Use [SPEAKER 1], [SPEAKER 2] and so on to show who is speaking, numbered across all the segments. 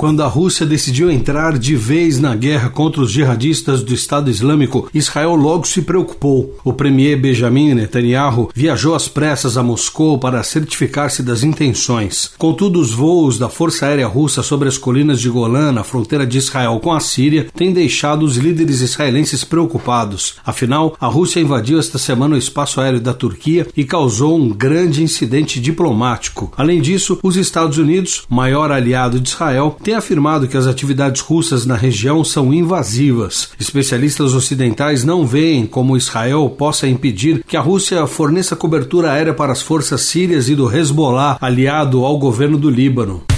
[SPEAKER 1] Quando a Rússia decidiu entrar de vez na guerra contra os jihadistas do Estado Islâmico, Israel logo se preocupou. O premier Benjamin Netanyahu viajou às pressas a Moscou para certificar-se das intenções. Contudo, os voos da Força Aérea Russa sobre as colinas de Golã, na fronteira de Israel com a Síria, têm deixado os líderes israelenses preocupados. Afinal, a Rússia invadiu esta semana o espaço aéreo da Turquia e causou um grande incidente diplomático. Além disso, os Estados Unidos, maior aliado de Israel, tem afirmado que as atividades russas na região são invasivas. Especialistas ocidentais não veem como Israel possa impedir que a Rússia forneça cobertura aérea para as forças sírias e do Hezbollah, aliado ao governo do Líbano.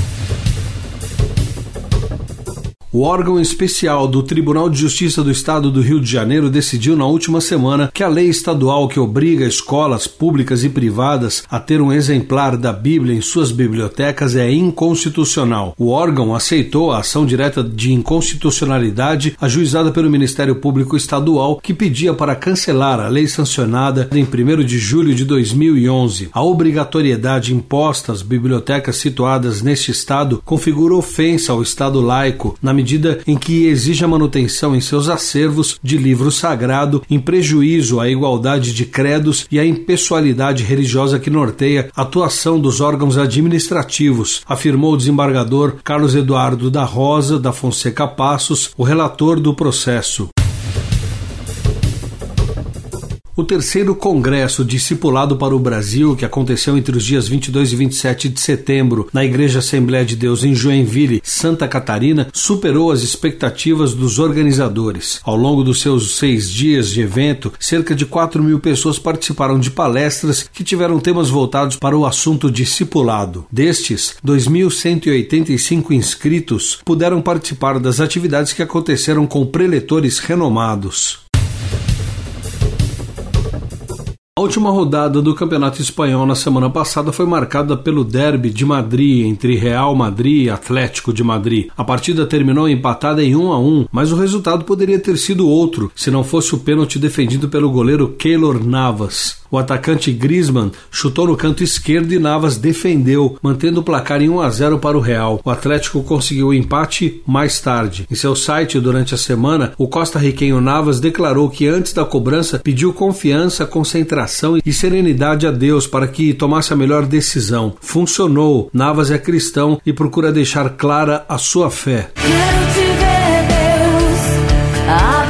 [SPEAKER 1] O órgão especial do Tribunal de Justiça do Estado do Rio de Janeiro decidiu na última semana que a lei estadual que obriga escolas públicas e privadas a ter um exemplar da Bíblia em suas bibliotecas é inconstitucional. O órgão aceitou a ação direta de inconstitucionalidade ajuizada pelo Ministério Público Estadual, que pedia para cancelar a lei sancionada em 1 de julho de 2011. A obrigatoriedade imposta às bibliotecas situadas neste estado configura ofensa ao Estado laico na medida em que exige a manutenção em seus acervos de livro sagrado, em prejuízo à igualdade de credos e à impessoalidade religiosa que norteia a atuação dos órgãos administrativos, afirmou o desembargador Carlos Eduardo da Rosa da Fonseca Passos, o relator do processo. O terceiro Congresso Discipulado para o Brasil, que aconteceu entre os dias 22 e 27 de setembro na Igreja Assembleia de Deus em Joinville, Santa Catarina, superou as expectativas dos organizadores. Ao longo dos seus seis dias de evento, cerca de 4 mil pessoas participaram de palestras que tiveram temas voltados para o assunto discipulado. Destes, 2.185 inscritos puderam participar das atividades que aconteceram com preletores renomados. A última rodada do Campeonato Espanhol na semana passada foi marcada pelo derby de Madrid entre Real Madrid e Atlético de Madrid. A partida terminou empatada em 1 a 1, mas o resultado poderia ter sido outro se não fosse o pênalti defendido pelo goleiro Keylor Navas. O atacante Griezmann chutou no canto esquerdo e Navas defendeu, mantendo o placar em 1 a 0 para o Real. O Atlético conseguiu o empate mais tarde. Em seu site durante a semana, o costa-riquenho Navas declarou que antes da cobrança pediu confiança, concentração e serenidade a Deus para que tomasse a melhor decisão. Funcionou. Navas é cristão e procura deixar clara a sua fé.
[SPEAKER 2] Quero te ver, Deus. Abra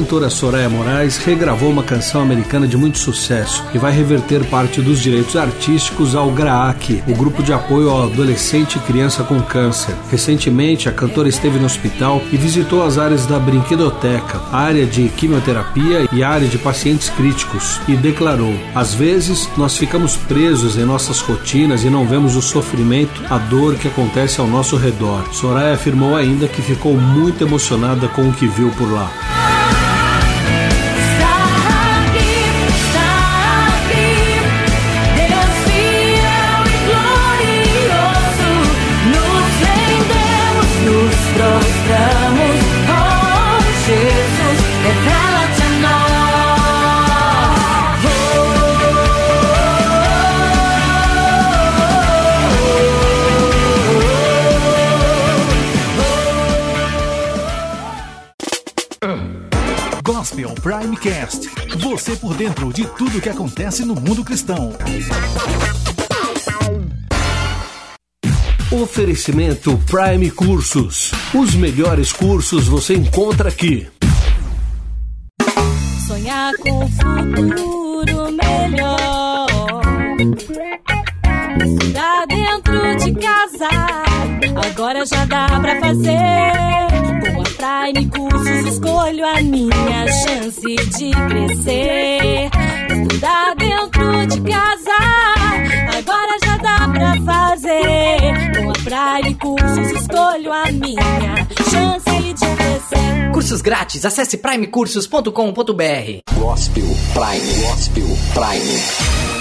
[SPEAKER 1] cantora Soraya Moraes regravou uma canção americana de muito sucesso e vai reverter parte dos direitos artísticos ao GRAAC, o grupo de apoio ao adolescente e criança com câncer. Recentemente, a cantora esteve no hospital e visitou as áreas da brinquedoteca, área de quimioterapia e área de pacientes críticos, e declarou: Às vezes, nós ficamos presos em nossas rotinas e não vemos o sofrimento, a dor que acontece ao nosso redor. Soraya afirmou ainda que ficou muito emocionada com o que viu por lá.
[SPEAKER 3] Primecast. Você por dentro de tudo que acontece no mundo cristão.
[SPEAKER 1] Oferecimento Prime Cursos. Os melhores cursos você encontra aqui.
[SPEAKER 2] Sonhar com um futuro melhor. Estudar dentro de casa, agora já dá pra fazer. Com a Prime Cursos escolho a minha chance de crescer. Estudar dentro de casa, agora já dá pra pra fazer. Com a Prime Cursos escolho a minha chance de crescer.
[SPEAKER 4] Cursos grátis, acesse primecursos.com.br.
[SPEAKER 5] Gospel Prime, Gospel Prime.